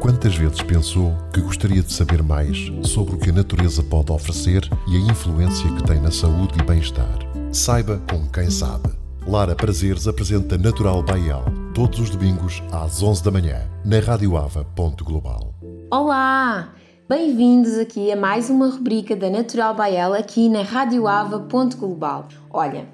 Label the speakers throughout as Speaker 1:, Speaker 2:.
Speaker 1: Quantas vezes pensou que gostaria de saber mais sobre o que a natureza pode oferecer e a influência que tem na saúde e bem-estar? Saiba com quem sabe. Lara Prazeres apresenta Natural Baial todos os domingos às 11 da manhã na radioava.global.
Speaker 2: Olá! Bem-vindos aqui a mais uma rubrica da Natural Baial aqui na radioava.global. Olha,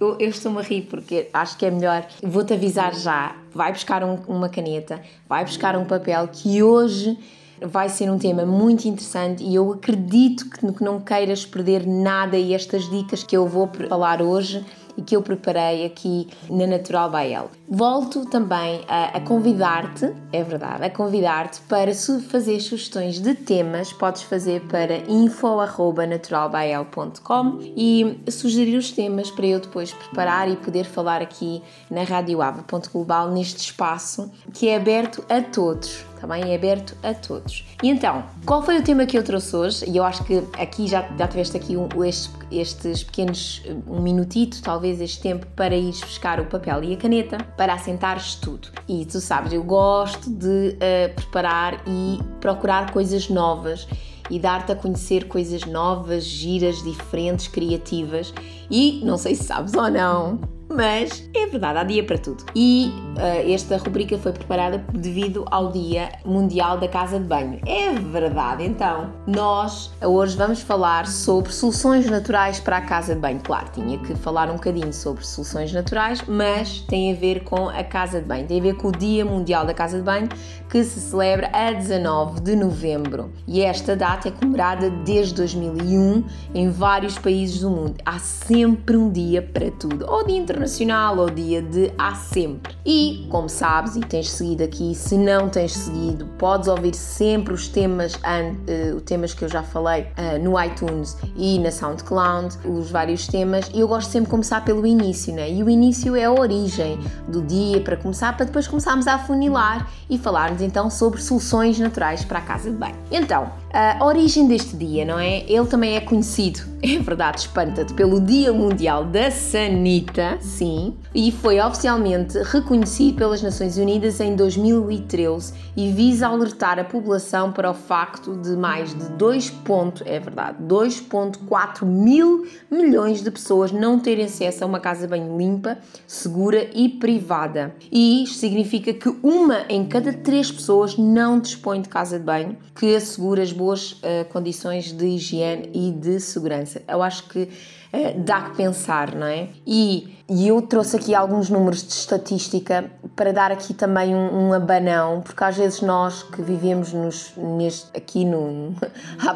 Speaker 2: eu, eu estou-me a rir porque acho que é melhor. Vou-te avisar já. Vai buscar um, uma caneta, vai buscar um papel que hoje vai ser um tema muito interessante e eu acredito que, que não queiras perder nada e estas dicas que eu vou falar hoje e que eu preparei aqui na Natural by Volto também a, a convidar-te, é verdade, a convidar-te para fazer sugestões de temas, podes fazer para info.naturalbyl.com e sugerir os temas para eu depois preparar e poder falar aqui na radioava.global neste espaço que é aberto a todos também é aberto a todos. E então, qual foi o tema que eu trouxe hoje? E eu acho que aqui já, já tiveste aqui um, estes, estes pequenos, um minutito, talvez este tempo, para ires buscar o papel e a caneta para assentares tudo. E tu sabes, eu gosto de uh, preparar e procurar coisas novas e dar-te a conhecer coisas novas, giras, diferentes, criativas. E não sei se sabes ou não, mas é verdade, há dia para tudo. E uh, esta rubrica foi preparada devido ao Dia Mundial da Casa de Banho. É verdade, então, nós hoje vamos falar sobre soluções naturais para a casa de banho. Claro, tinha que falar um bocadinho sobre soluções naturais, mas tem a ver com a casa de banho, tem a ver com o Dia Mundial da Casa de Banho que se celebra a 19 de novembro. E esta data é comemorada desde 2001 em vários países do mundo. Há sempre um dia para tudo, ou Dia Internacional ou Dia de Há Sempre. E, como sabes e tens seguido aqui, se não tens seguido, podes ouvir sempre os temas, uh, temas que eu já falei uh, no iTunes e na SoundCloud, os vários temas. E eu gosto sempre de começar pelo início, né? E o início é a origem do dia para começar, para depois começarmos a afunilar e falarmos então sobre soluções naturais para a casa de banho. Então, a origem deste dia, não é? Ele também é conhecido, é verdade, espanta-te, pelo Dia Mundial da Sanita, sim, e foi oficialmente reconhecido pelas Nações Unidas em 2013 e visa alertar a população para o facto de mais de 2. Ponto, é verdade, 2.4 mil milhões de pessoas não terem acesso a uma casa banho limpa, segura e privada. E isto significa que uma em cada três pessoas não dispõe de casa de banho que assegura as boas uh, condições de higiene e de segurança. Eu acho que uh, dá que pensar, não é? E, e, eu trouxe aqui alguns números de estatística para dar aqui também um, um abanão, porque às vezes nós que vivemos nos, neste, aqui no, à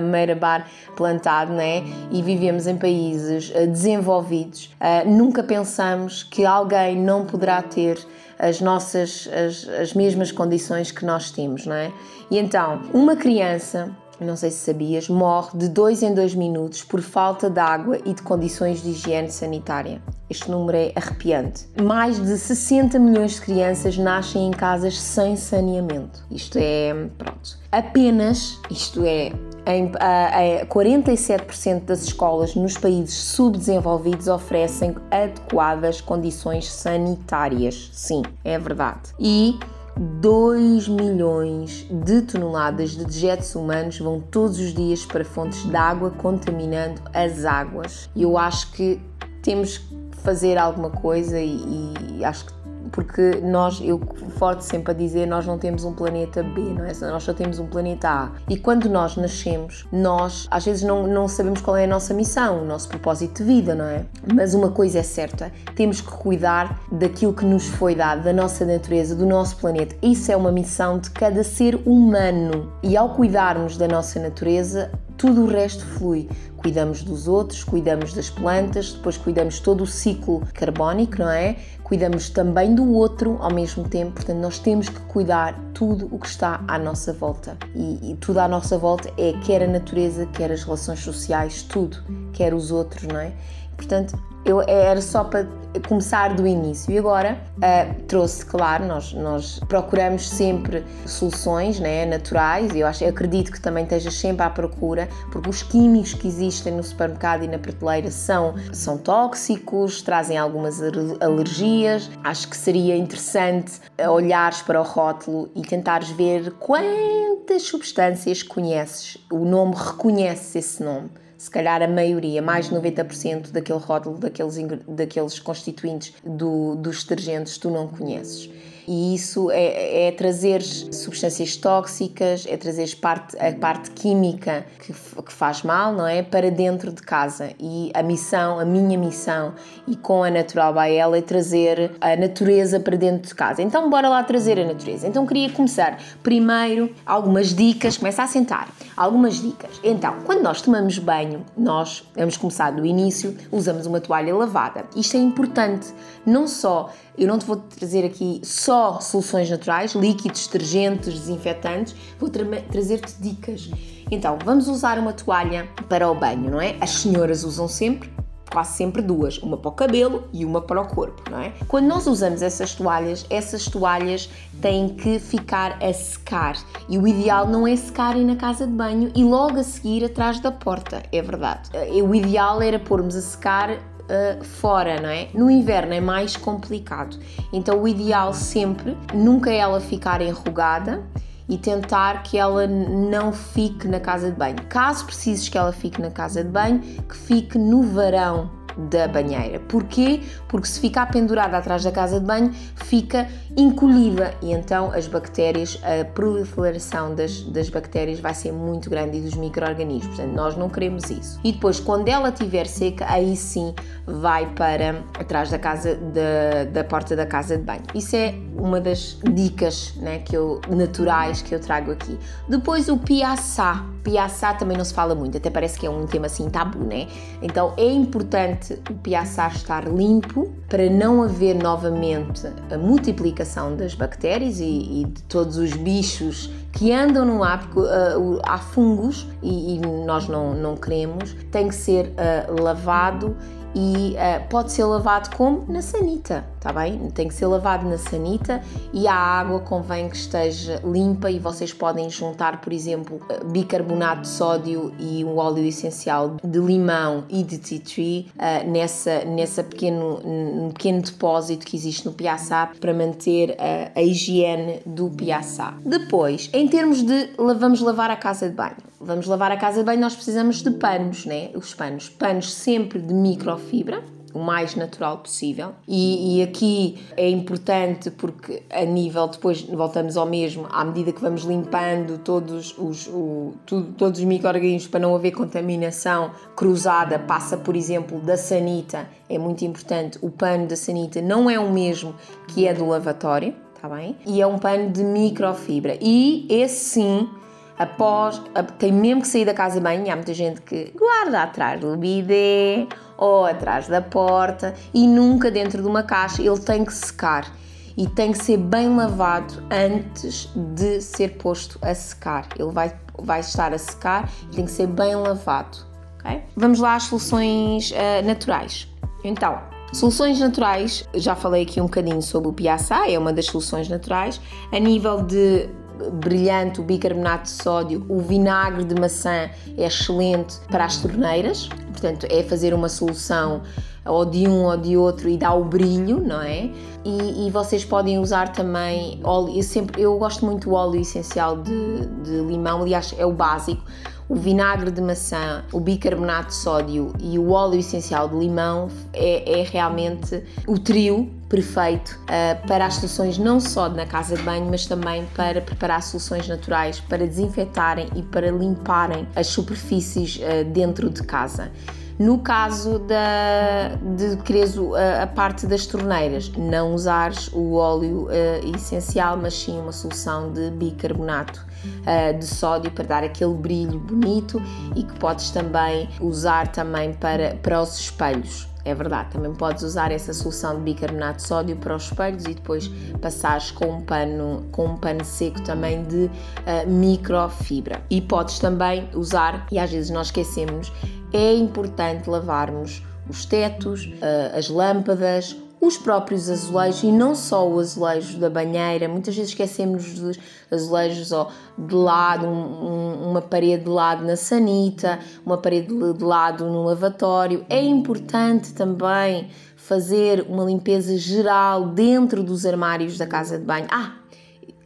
Speaker 2: beira-bar plantado, não é? E vivemos em países uh, desenvolvidos, nunca pensamos que alguém não poderá ter as nossas as, as mesmas condições que nós temos, não é? E então, uma criança não sei se sabias, morre de 2 em 2 minutos por falta de água e de condições de higiene sanitária. Este número é arrepiante. Mais de 60 milhões de crianças nascem em casas sem saneamento. Isto é, pronto. Apenas, isto é, em, a, a 47% das escolas nos países subdesenvolvidos oferecem adequadas condições sanitárias. Sim, é verdade. E 2 milhões de toneladas de dejetos humanos vão todos os dias para fontes de água, contaminando as águas. E eu acho que temos que fazer alguma coisa e, e acho que porque nós, eu forte sempre a dizer, nós não temos um planeta B, não é? Nós só temos um planeta A. E quando nós nascemos, nós às vezes não, não sabemos qual é a nossa missão, o nosso propósito de vida, não é? Mas uma coisa é certa, temos que cuidar daquilo que nos foi dado, da nossa natureza, do nosso planeta. Isso é uma missão de cada ser humano. E ao cuidarmos da nossa natureza, tudo o resto flui. Cuidamos dos outros, cuidamos das plantas, depois cuidamos todo o ciclo carbónico, não é? Cuidamos também do outro ao mesmo tempo, portanto, nós temos que cuidar tudo o que está à nossa volta. E, e tudo à nossa volta é quer a natureza, quer as relações sociais, tudo, quer os outros, não é? Portanto, eu, era só para começar do início. E agora uh, trouxe, claro, nós, nós procuramos sempre soluções né, naturais eu, acho, eu acredito que também estejas sempre à procura, porque os químicos que existem no supermercado e na prateleira são, são tóxicos, trazem algumas alergias. Acho que seria interessante olhares para o rótulo e tentares ver quantas substâncias conheces. O nome reconhece esse nome se calhar a maioria, mais de 90% daquele rótulo, daqueles, daqueles constituintes do, dos detergentes, tu não conheces. E isso é, é trazer substâncias tóxicas, é trazer parte, a parte química que, que faz mal, não é? Para dentro de casa. E a missão, a minha missão, e com a Natural by ela, é trazer a natureza para dentro de casa. Então, bora lá trazer a natureza. Então, queria começar primeiro algumas dicas, começa a sentar. Algumas dicas. Então, quando nós tomamos banho, nós vamos começar do início, usamos uma toalha lavada. Isto é importante, não só eu não te vou trazer aqui só soluções naturais, líquidos, detergentes, desinfetantes, vou tra trazer-te dicas. Então, vamos usar uma toalha para o banho, não é? As senhoras usam sempre, quase sempre duas, uma para o cabelo e uma para o corpo, não é? Quando nós usamos essas toalhas, essas toalhas têm que ficar a secar e o ideal não é secarem na casa de banho e logo a seguir atrás da porta, é verdade. O ideal era pormos a secar uh, fora, não é? No inverno é mais complicado. Então o ideal sempre, nunca ela ficar enrugada e tentar que ela não fique na casa de banho. Caso precises que ela fique na casa de banho, que fique no varão da banheira. Porquê? Porque se ficar pendurada atrás da casa de banho, fica encolhida e então as bactérias, a proliferação das, das bactérias vai ser muito grande e dos micro-organismos. Portanto, nós não queremos isso. E depois, quando ela estiver seca, aí sim vai para atrás da casa da, da porta da casa de banho. Isso é uma das dicas né, que eu, naturais que eu trago aqui. Depois o piaçá. Piaçá também não se fala muito, até parece que é um tema assim tabu, né? Então é importante o piaçá estar limpo para não haver novamente a multiplicação das bactérias e, e de todos os bichos que andam no ar, porque uh, há fungos e, e, nós não, não queremos, tem que ser uh, lavado e uh, pode ser lavado como? Na sanita, tá bem? Tem que ser lavado na sanita e a água convém que esteja limpa e vocês podem juntar, por exemplo, bicarbonato de sódio e um óleo essencial de limão e de tea tree uh, nessa, nessa pequeno, um pequeno depósito que existe no piaçá para manter a, a higiene do piaçá. Depois, em termos de vamos lavar a casa de banho, vamos lavar a casa banho, nós precisamos de panos, né? Os panos. Panos sempre de microfibra, o mais natural possível. E, e, aqui é importante porque, a nível, depois voltamos ao mesmo, à medida que vamos limpando todos os, o, tudo, todos os micro-organismos para não haver contaminação cruzada, passa, por exemplo, da sanita, é muito importante. O pano da sanita não é o mesmo que é do lavatório. Tá bem? E é um pano de microfibra. E esse sim após, tem mesmo que sair da casa banho, há muita gente que guarda atrás do bidé ou atrás da porta e nunca dentro de uma caixa, ele tem que secar e tem que ser bem lavado antes de ser posto a secar. Ele vai, vai estar a secar e tem que ser bem lavado. Okay? Vamos lá às soluções uh, naturais. Então, Soluções naturais, já falei aqui um bocadinho sobre o piaçá, é uma das soluções naturais. A nível de brilhante, o bicarbonato de sódio, o vinagre de maçã é excelente para as torneiras, portanto, é fazer uma solução ou de um ou de outro e dá o brilho, não é? E, e vocês podem usar também óleo, eu, sempre, eu gosto muito do óleo essencial de, de limão, aliás, é o básico o vinagre de maçã, o bicarbonato de sódio e o óleo essencial de limão é, é realmente o trio perfeito uh, para as soluções não só na casa de banho, mas também para preparar soluções naturais para desinfetarem e para limparem as superfícies uh, dentro de casa. No caso da, de quereres a, a, parte das torneiras, não usares o óleo uh, essencial, mas sim uma solução de bicarbonato uh, de sódio para dar aquele brilho bonito e que podes também usar também para, para os espelhos. É verdade, também podes usar essa solução de bicarbonato de sódio para os espelhos e depois passares com um pano, com um pano seco também de uh, microfibra. E podes também usar, e às vezes nós esquecemos, é importante lavarmos os tetos, as lâmpadas, os próprios azulejos e não só o azulejo da banheira, muitas vezes esquecemos dos azulejos ó, de lado, um, um, uma parede de lado na sanita, uma parede de lado no lavatório. É importante também fazer uma limpeza geral dentro dos armários da casa de banho. Ah,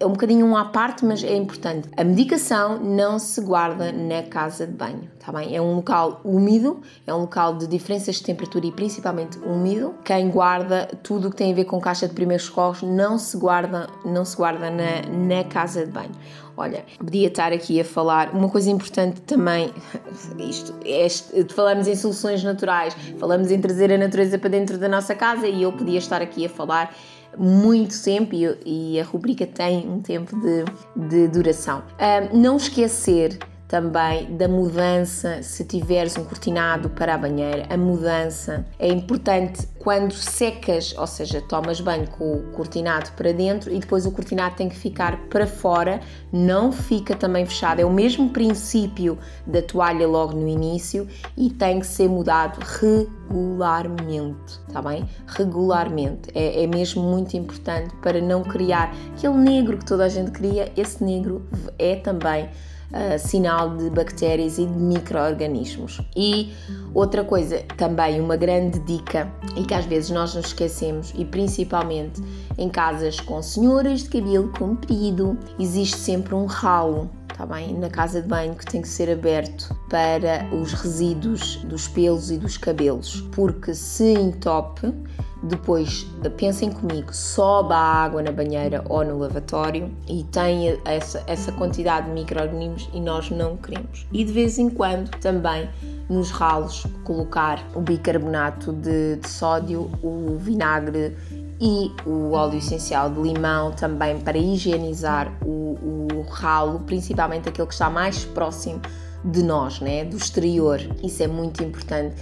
Speaker 2: é um bocadinho um à parte, mas é importante. A medicação não se guarda na casa de banho, tá bem? É um local úmido, é um local de diferenças de temperatura e principalmente úmido. Quem guarda tudo o que tem a ver com caixa de primeiros socorros não se guarda, não se guarda na, na casa de banho. Olha, podia estar aqui a falar uma coisa importante também. Isto, este, falamos em soluções naturais, falamos em trazer a natureza para dentro da nossa casa e eu podia estar aqui a falar muito tempo e, e a rubrica tem um tempo de, de duração. não esquecer também da mudança, se tiveres um cortinado para a banheira, a mudança é importante quando secas, ou seja, tomas banho com o cortinado para dentro e depois o cortinado tem que ficar para fora, não fica também fechado. É o mesmo princípio da toalha logo no início e tem que ser mudado regularmente, tá bem? Regularmente. É, é mesmo muito importante para não criar aquele negro que toda a gente cria, esse negro é também uh, sinal de bactérias e de micro-organismos. E outra coisa, também uma grande dica, e que às vezes nós nos esquecemos, e principalmente em casas com senhoras de cabelo comprido, existe sempre um ralo está bem? Na casa de banho que tem que ser aberto para os resíduos dos pelos e dos cabelos, porque se entope, depois, pensem comigo, sobe a água na banheira ou no lavatório e tem essa, essa quantidade de micro-organismos e nós não queremos. E de vez em quando também nos ralos colocar o bicarbonato de, de sódio, o vinagre e o óleo essencial de limão também para higienizar o, o ralo, principalmente aquele que está mais próximo de nós, né? do exterior. Isso é muito importante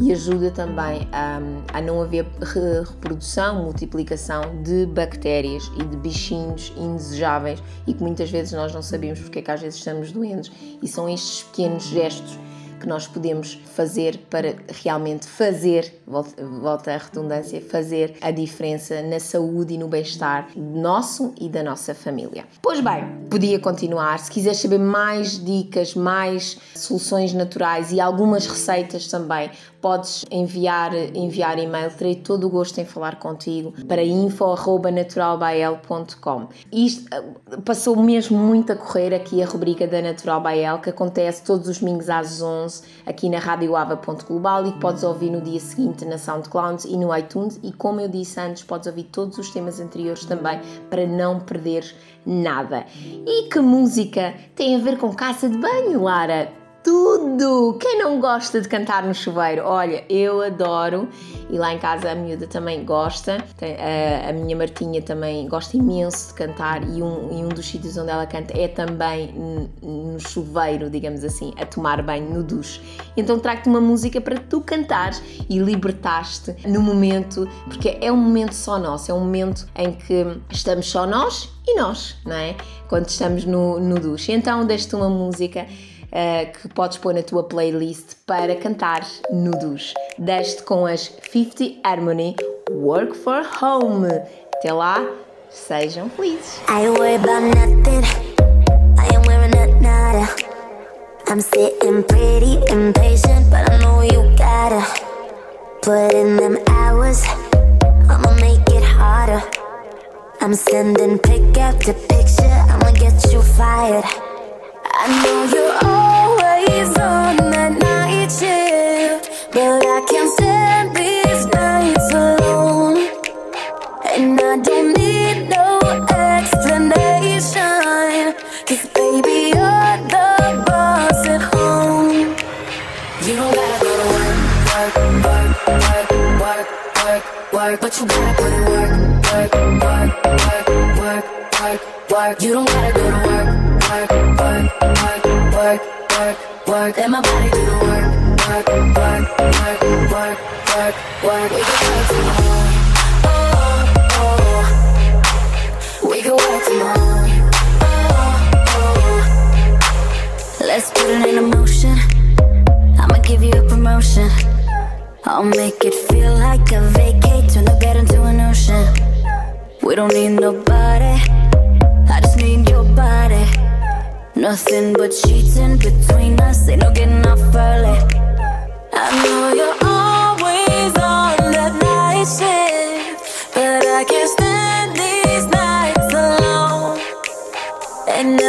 Speaker 2: e ajuda também a, a não haver reprodução, multiplicação de bactérias e de bichinhos indesejáveis e que muitas vezes nós não sabemos porque é que às vezes estamos doentes. E são estes pequenos gestos que nós podemos fazer para realmente fazer, volta à redundância, fazer a diferença na saúde e no bem-estar nosso e da nossa família. Pois bem, podia continuar. Se quiseres saber mais dicas, mais soluções naturais e algumas receitas também, podes enviar, enviar e-mail. Terei todo o gosto em falar contigo para info.naturalbael.com. Isto eh, passou mesmo muito a correr aqui a rubrica da Natural Bael, que acontece todos os domingos às 11 aqui na radioava.global e que podes ouvir no dia seguinte na SoundCloud e no iTunes. E como eu disse antes, podes ouvir todos os temas anteriores também para não perderes nada. E que música tem a ver com casa de banho, Lara? Tudo! Quem não gosta de cantar no chuveiro? Olha, eu adoro e lá em casa a miúda também gosta. A, minha Martinha também gosta imenso de cantar e um, e um dos sítios onde ela canta é também no chuveiro, digamos assim, a tomar banho no duche. Então trago-te uma música para tu cantares e libertaste no momento, porque é um momento só nosso, é um momento em que estamos só nós e nós, não é? Quando estamos no, no duche. Então deixo-te uma música uh, que podes pôr na tua playlist para cantar nudos. Deste com as 50 Harmony Work for Home. Até lá, sejam felizes. I worry about nothing. I'm sitting pretty impatient, but I know you gotta put in them hours. I'ma make it harder. I'm sending pick after picture. I'ma get you fired. I know you're always on that night shift, but don't need
Speaker 3: nobody, I just need your body. Nothing but cheating between us, ain't no getting off early. I know you're always on that night shift, but I can't stand these nights alone. And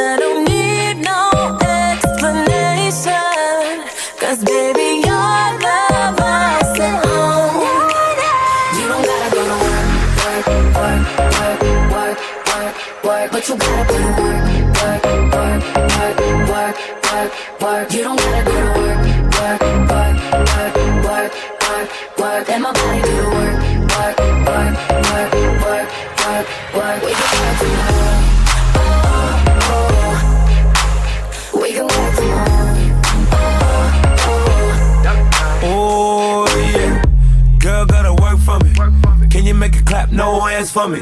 Speaker 3: you gotta put in work, work, work, work, work, work, work. You don't gotta go to work, work, work, work, work, work, work. Let my body do the work, work, work, work, work, work, work. We can work tomorrow. Oh, oh. We can work tomorrow.
Speaker 4: Oh yeah, girl gotta work for me. Can you make it clap? No hands for me.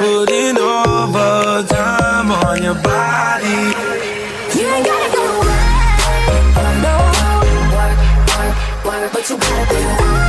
Speaker 4: Put in overtime on your body.
Speaker 3: You ain't gotta go work, no. Work, work, but you gotta it.